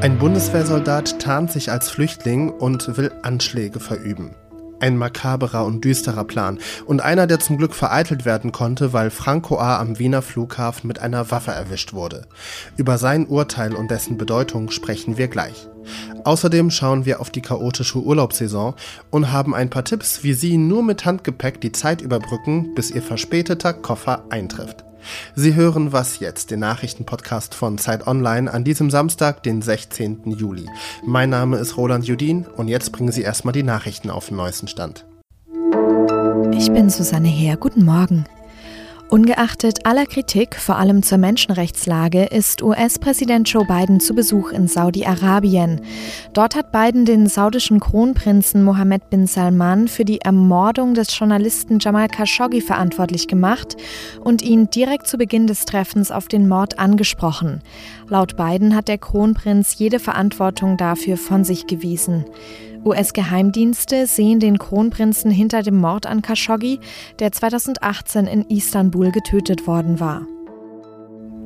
Ein Bundeswehrsoldat tarnt sich als Flüchtling und will Anschläge verüben. Ein makaberer und düsterer Plan und einer, der zum Glück vereitelt werden konnte, weil Franco A. am Wiener Flughafen mit einer Waffe erwischt wurde. Über sein Urteil und dessen Bedeutung sprechen wir gleich. Außerdem schauen wir auf die chaotische Urlaubssaison und haben ein paar Tipps, wie Sie nur mit Handgepäck die Zeit überbrücken, bis Ihr verspäteter Koffer eintrifft. Sie hören Was jetzt, den Nachrichtenpodcast von Zeit Online an diesem Samstag, den 16. Juli. Mein Name ist Roland Judin und jetzt bringen Sie erstmal die Nachrichten auf den neuesten Stand. Ich bin Susanne Heer. Guten Morgen. Ungeachtet aller Kritik, vor allem zur Menschenrechtslage, ist US-Präsident Joe Biden zu Besuch in Saudi-Arabien. Dort hat Biden den saudischen Kronprinzen Mohammed bin Salman für die Ermordung des Journalisten Jamal Khashoggi verantwortlich gemacht und ihn direkt zu Beginn des Treffens auf den Mord angesprochen. Laut Biden hat der Kronprinz jede Verantwortung dafür von sich gewiesen. US-Geheimdienste sehen den Kronprinzen hinter dem Mord an Khashoggi, der 2018 in Istanbul getötet worden war.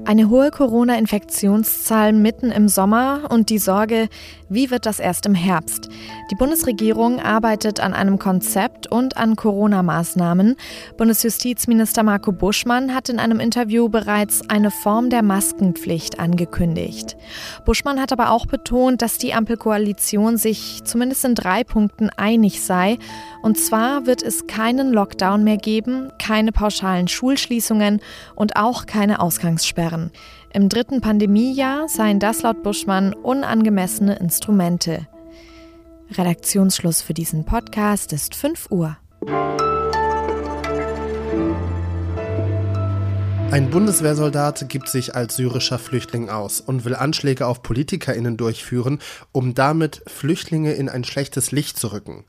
Eine hohe Corona-Infektionszahl mitten im Sommer und die Sorge, wie wird das erst im Herbst? Die Bundesregierung arbeitet an einem Konzept und an Corona-Maßnahmen. Bundesjustizminister Marco Buschmann hat in einem Interview bereits eine Form der Maskenpflicht angekündigt. Buschmann hat aber auch betont, dass die Ampelkoalition sich zumindest in drei Punkten einig sei. Und zwar wird es keinen Lockdown mehr geben, keine pauschalen Schulschließungen und auch keine Ausgangssperren. Im dritten Pandemiejahr seien das laut Buschmann unangemessene Instrumente. Redaktionsschluss für diesen Podcast ist 5 Uhr. Ein Bundeswehrsoldat gibt sich als syrischer Flüchtling aus und will Anschläge auf PolitikerInnen durchführen, um damit Flüchtlinge in ein schlechtes Licht zu rücken.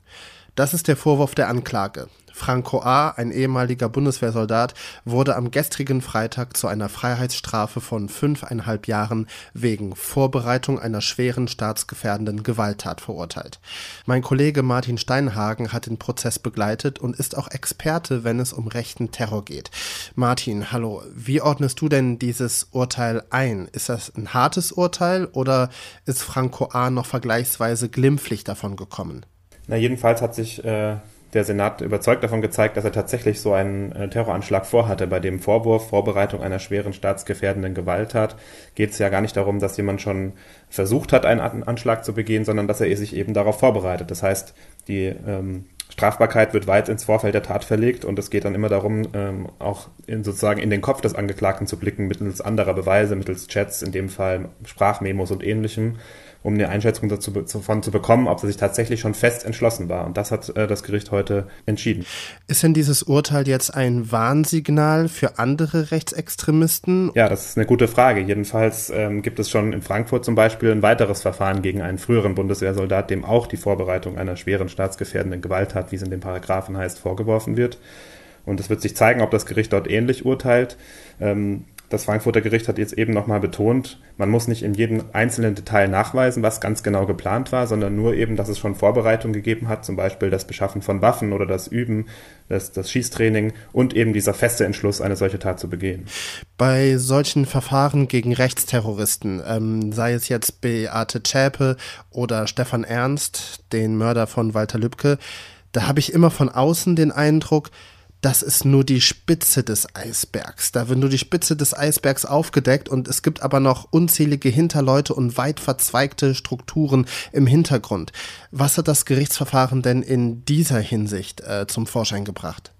Das ist der Vorwurf der Anklage. Franco A., ein ehemaliger Bundeswehrsoldat, wurde am gestrigen Freitag zu einer Freiheitsstrafe von fünfeinhalb Jahren wegen Vorbereitung einer schweren staatsgefährdenden Gewalttat verurteilt. Mein Kollege Martin Steinhagen hat den Prozess begleitet und ist auch Experte, wenn es um rechten Terror geht. Martin, hallo. Wie ordnest du denn dieses Urteil ein? Ist das ein hartes Urteil oder ist Franco A. noch vergleichsweise glimpflich davon gekommen? Na, jedenfalls hat sich äh, der Senat überzeugt davon gezeigt, dass er tatsächlich so einen äh, Terroranschlag vorhatte. Bei dem Vorwurf Vorbereitung einer schweren staatsgefährdenden Gewalttat geht es ja gar nicht darum, dass jemand schon versucht hat, einen Anschlag zu begehen, sondern dass er sich eben darauf vorbereitet. Das heißt, die ähm, Strafbarkeit wird weit ins Vorfeld der Tat verlegt und es geht dann immer darum, ähm, auch in, sozusagen in den Kopf des Angeklagten zu blicken, mittels anderer Beweise, mittels Chats, in dem Fall Sprachmemos und ähnlichem um eine Einschätzung dazu, davon zu bekommen, ob sie sich tatsächlich schon fest entschlossen war. Und das hat äh, das Gericht heute entschieden. Ist denn dieses Urteil jetzt ein Warnsignal für andere Rechtsextremisten? Ja, das ist eine gute Frage. Jedenfalls ähm, gibt es schon in Frankfurt zum Beispiel ein weiteres Verfahren gegen einen früheren Bundeswehrsoldat, dem auch die Vorbereitung einer schweren staatsgefährdenden Gewalttat, wie es in den Paragraphen heißt, vorgeworfen wird. Und es wird sich zeigen, ob das Gericht dort ähnlich urteilt. Ähm, das Frankfurter Gericht hat jetzt eben nochmal betont, man muss nicht in jedem einzelnen Detail nachweisen, was ganz genau geplant war, sondern nur eben, dass es schon Vorbereitung gegeben hat, zum Beispiel das Beschaffen von Waffen oder das Üben, das, das Schießtraining und eben dieser feste Entschluss, eine solche Tat zu begehen. Bei solchen Verfahren gegen Rechtsterroristen, ähm, sei es jetzt Beate Zschäpe oder Stefan Ernst, den Mörder von Walter Lübcke, da habe ich immer von außen den Eindruck, das ist nur die Spitze des Eisbergs. Da wird nur die Spitze des Eisbergs aufgedeckt und es gibt aber noch unzählige Hinterleute und weit verzweigte Strukturen im Hintergrund. Was hat das Gerichtsverfahren denn in dieser Hinsicht äh, zum Vorschein gebracht?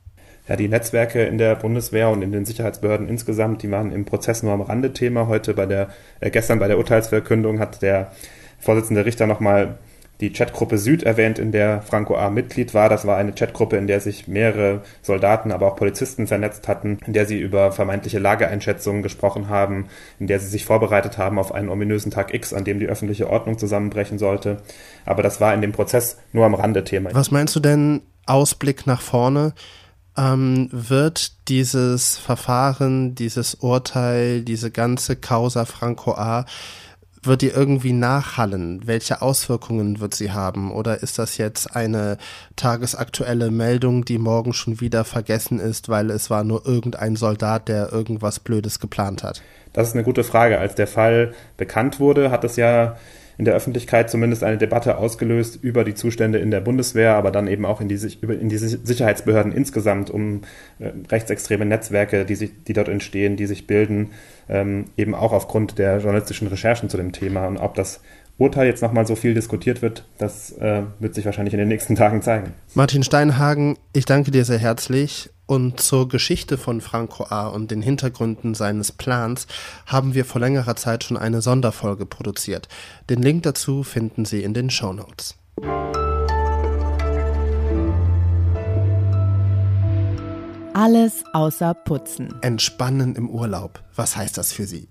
Ja, die Netzwerke in der Bundeswehr und in den Sicherheitsbehörden insgesamt, die waren im Prozess nur am Rande Thema. Heute bei der, äh, gestern bei der Urteilsverkündung hat der Vorsitzende Richter nochmal die Chatgruppe Süd erwähnt, in der Franco A. Mitglied war. Das war eine Chatgruppe, in der sich mehrere Soldaten, aber auch Polizisten vernetzt hatten, in der sie über vermeintliche Lageeinschätzungen gesprochen haben, in der sie sich vorbereitet haben auf einen ominösen Tag X, an dem die öffentliche Ordnung zusammenbrechen sollte. Aber das war in dem Prozess nur am Rande Thema. Was meinst du denn, Ausblick nach vorne? Ähm, wird dieses Verfahren, dieses Urteil, diese ganze Causa Franco A wird die irgendwie nachhallen? Welche Auswirkungen wird sie haben? Oder ist das jetzt eine tagesaktuelle Meldung, die morgen schon wieder vergessen ist, weil es war nur irgendein Soldat, der irgendwas Blödes geplant hat? Das ist eine gute Frage. Als der Fall bekannt wurde, hat es ja in der Öffentlichkeit zumindest eine Debatte ausgelöst über die Zustände in der Bundeswehr, aber dann eben auch in die, in die Sicherheitsbehörden insgesamt, um äh, rechtsextreme Netzwerke, die, sich, die dort entstehen, die sich bilden, ähm, eben auch aufgrund der journalistischen Recherchen zu dem Thema. Und ob das Urteil jetzt nochmal so viel diskutiert wird, das äh, wird sich wahrscheinlich in den nächsten Tagen zeigen. Martin Steinhagen, ich danke dir sehr herzlich und zur Geschichte von Franco A. und den Hintergründen seines Plans haben wir vor längerer Zeit schon eine Sonderfolge produziert. Den Link dazu finden Sie in den Show Notes. Alles außer Putzen. Entspannen im Urlaub. Was heißt das für Sie?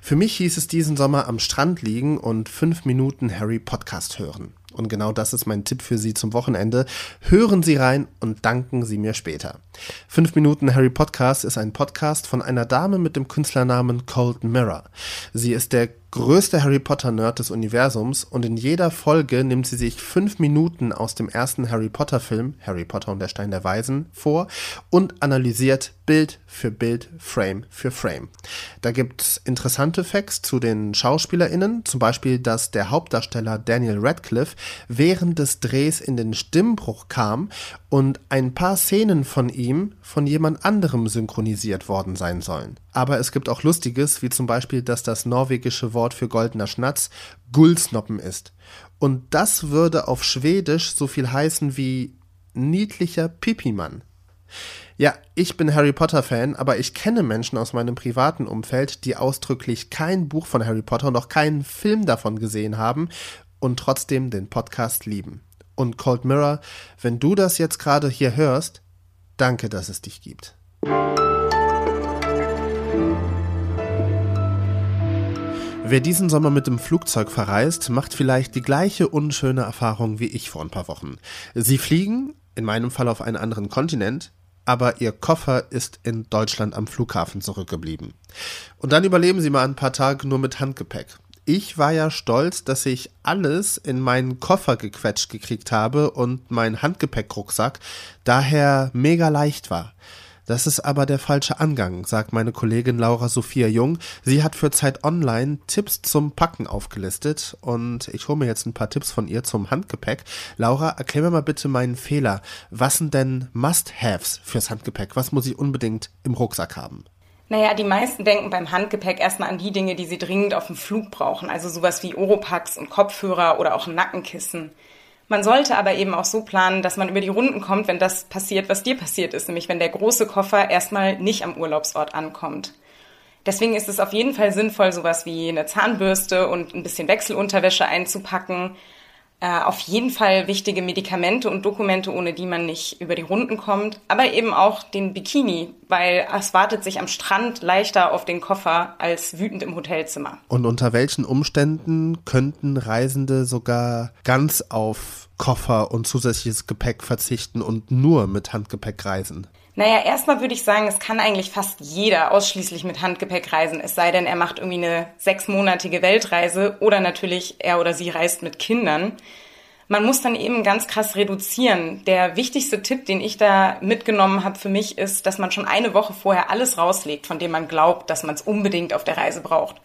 Für mich hieß es diesen Sommer am Strand liegen und fünf Minuten Harry Podcast hören. Und genau das ist mein Tipp für Sie zum Wochenende. Hören Sie rein und danken Sie mir später. 5 Minuten Harry Podcast ist ein Podcast von einer Dame mit dem Künstlernamen Cold Mirror. Sie ist der größte Harry Potter-Nerd des Universums und in jeder Folge nimmt sie sich fünf Minuten aus dem ersten Harry Potter-Film, Harry Potter und der Stein der Weisen, vor und analysiert Bild für Bild, Frame für Frame. Da gibt's interessante Facts zu den SchauspielerInnen, zum Beispiel, dass der Hauptdarsteller Daniel Radcliffe während des Drehs in den Stimmbruch kam und ein paar Szenen von ihm von jemand anderem synchronisiert worden sein sollen. Aber es gibt auch Lustiges, wie zum Beispiel, dass das norwegische Wort für goldener Schnatz Gullsnoppen ist. Und das würde auf Schwedisch so viel heißen wie niedlicher Pipimann. Ja, ich bin Harry Potter Fan, aber ich kenne Menschen aus meinem privaten Umfeld, die ausdrücklich kein Buch von Harry Potter und auch keinen Film davon gesehen haben und trotzdem den Podcast lieben. Und Cold Mirror, wenn du das jetzt gerade hier hörst, danke, dass es dich gibt. Wer diesen Sommer mit dem Flugzeug verreist, macht vielleicht die gleiche unschöne Erfahrung wie ich vor ein paar Wochen. Sie fliegen, in meinem Fall auf einen anderen Kontinent, aber ihr Koffer ist in Deutschland am Flughafen zurückgeblieben. Und dann überleben sie mal ein paar Tage nur mit Handgepäck. Ich war ja stolz, dass ich alles in meinen Koffer gequetscht gekriegt habe und mein Handgepäckrucksack daher mega leicht war. Das ist aber der falsche Angang, sagt meine Kollegin Laura Sophia Jung. Sie hat für Zeit Online Tipps zum Packen aufgelistet und ich hole mir jetzt ein paar Tipps von ihr zum Handgepäck. Laura, erklär mir mal bitte meinen Fehler. Was sind denn Must-Haves fürs Handgepäck? Was muss ich unbedingt im Rucksack haben? Naja, die meisten denken beim Handgepäck erstmal an die Dinge, die sie dringend auf dem Flug brauchen, also sowas wie Oropax und Kopfhörer oder auch ein Nackenkissen. Man sollte aber eben auch so planen, dass man über die Runden kommt, wenn das passiert, was dir passiert ist, nämlich wenn der große Koffer erstmal nicht am Urlaubsort ankommt. Deswegen ist es auf jeden Fall sinnvoll, sowas wie eine Zahnbürste und ein bisschen Wechselunterwäsche einzupacken, äh, auf jeden Fall wichtige Medikamente und Dokumente, ohne die man nicht über die Runden kommt, aber eben auch den Bikini, weil es wartet sich am Strand leichter auf den Koffer als wütend im Hotelzimmer. Und unter welchen Umständen könnten Reisende sogar ganz auf Koffer und zusätzliches Gepäck verzichten und nur mit Handgepäck reisen? Naja, erstmal würde ich sagen, es kann eigentlich fast jeder ausschließlich mit Handgepäck reisen, es sei denn, er macht irgendwie eine sechsmonatige Weltreise oder natürlich er oder sie reist mit Kindern. Man muss dann eben ganz krass reduzieren. Der wichtigste Tipp, den ich da mitgenommen habe für mich, ist, dass man schon eine Woche vorher alles rauslegt, von dem man glaubt, dass man es unbedingt auf der Reise braucht.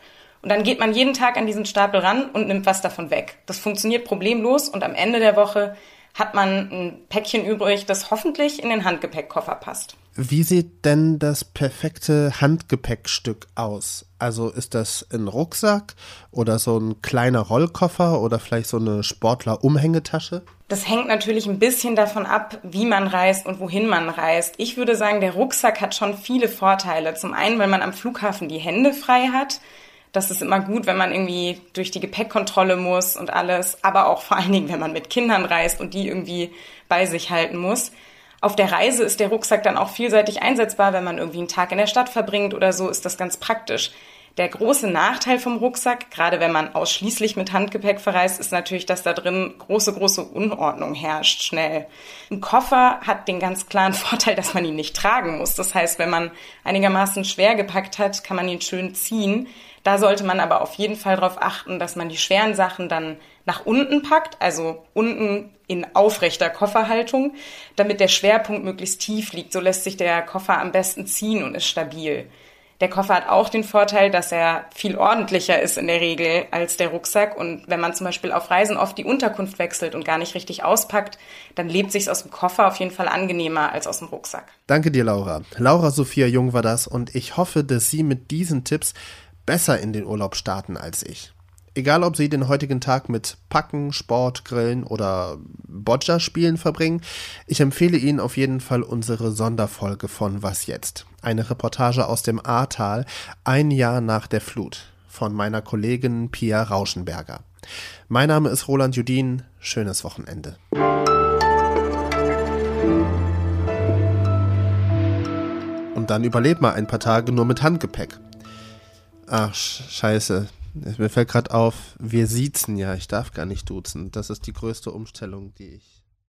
Und dann geht man jeden Tag an diesen Stapel ran und nimmt was davon weg. Das funktioniert problemlos und am Ende der Woche hat man ein Päckchen übrig, das hoffentlich in den Handgepäckkoffer passt. Wie sieht denn das perfekte Handgepäckstück aus? Also ist das ein Rucksack oder so ein kleiner Rollkoffer oder vielleicht so eine Sportler-Umhängetasche? Das hängt natürlich ein bisschen davon ab, wie man reist und wohin man reist. Ich würde sagen, der Rucksack hat schon viele Vorteile. Zum einen, weil man am Flughafen die Hände frei hat das ist immer gut, wenn man irgendwie durch die Gepäckkontrolle muss und alles, aber auch vor allen Dingen, wenn man mit Kindern reist und die irgendwie bei sich halten muss. Auf der Reise ist der Rucksack dann auch vielseitig einsetzbar, wenn man irgendwie einen Tag in der Stadt verbringt oder so, ist das ganz praktisch. Der große Nachteil vom Rucksack, gerade wenn man ausschließlich mit Handgepäck verreist, ist natürlich, dass da drin große, große Unordnung herrscht schnell. Ein Koffer hat den ganz klaren Vorteil, dass man ihn nicht tragen muss. Das heißt, wenn man einigermaßen schwer gepackt hat, kann man ihn schön ziehen. Da sollte man aber auf jeden Fall darauf achten, dass man die schweren Sachen dann nach unten packt, also unten in aufrechter Kofferhaltung, damit der Schwerpunkt möglichst tief liegt. So lässt sich der Koffer am besten ziehen und ist stabil. Der Koffer hat auch den Vorteil, dass er viel ordentlicher ist in der Regel als der Rucksack. Und wenn man zum Beispiel auf Reisen oft die Unterkunft wechselt und gar nicht richtig auspackt, dann lebt sich aus dem Koffer auf jeden Fall angenehmer als aus dem Rucksack. Danke dir, Laura. Laura Sophia Jung war das und ich hoffe, dass Sie mit diesen Tipps besser in den Urlaub starten als ich. Egal, ob Sie den heutigen Tag mit Packen, Sport, Grillen oder Boccia-Spielen verbringen, ich empfehle Ihnen auf jeden Fall unsere Sonderfolge von Was jetzt? Eine Reportage aus dem Ahrtal, ein Jahr nach der Flut, von meiner Kollegin Pia Rauschenberger. Mein Name ist Roland Judin, schönes Wochenende. Und dann überlebt mal ein paar Tage nur mit Handgepäck. Ach, scheiße. Mir fällt gerade auf, wir siezen ja, ich darf gar nicht duzen. Das ist die größte Umstellung, die ich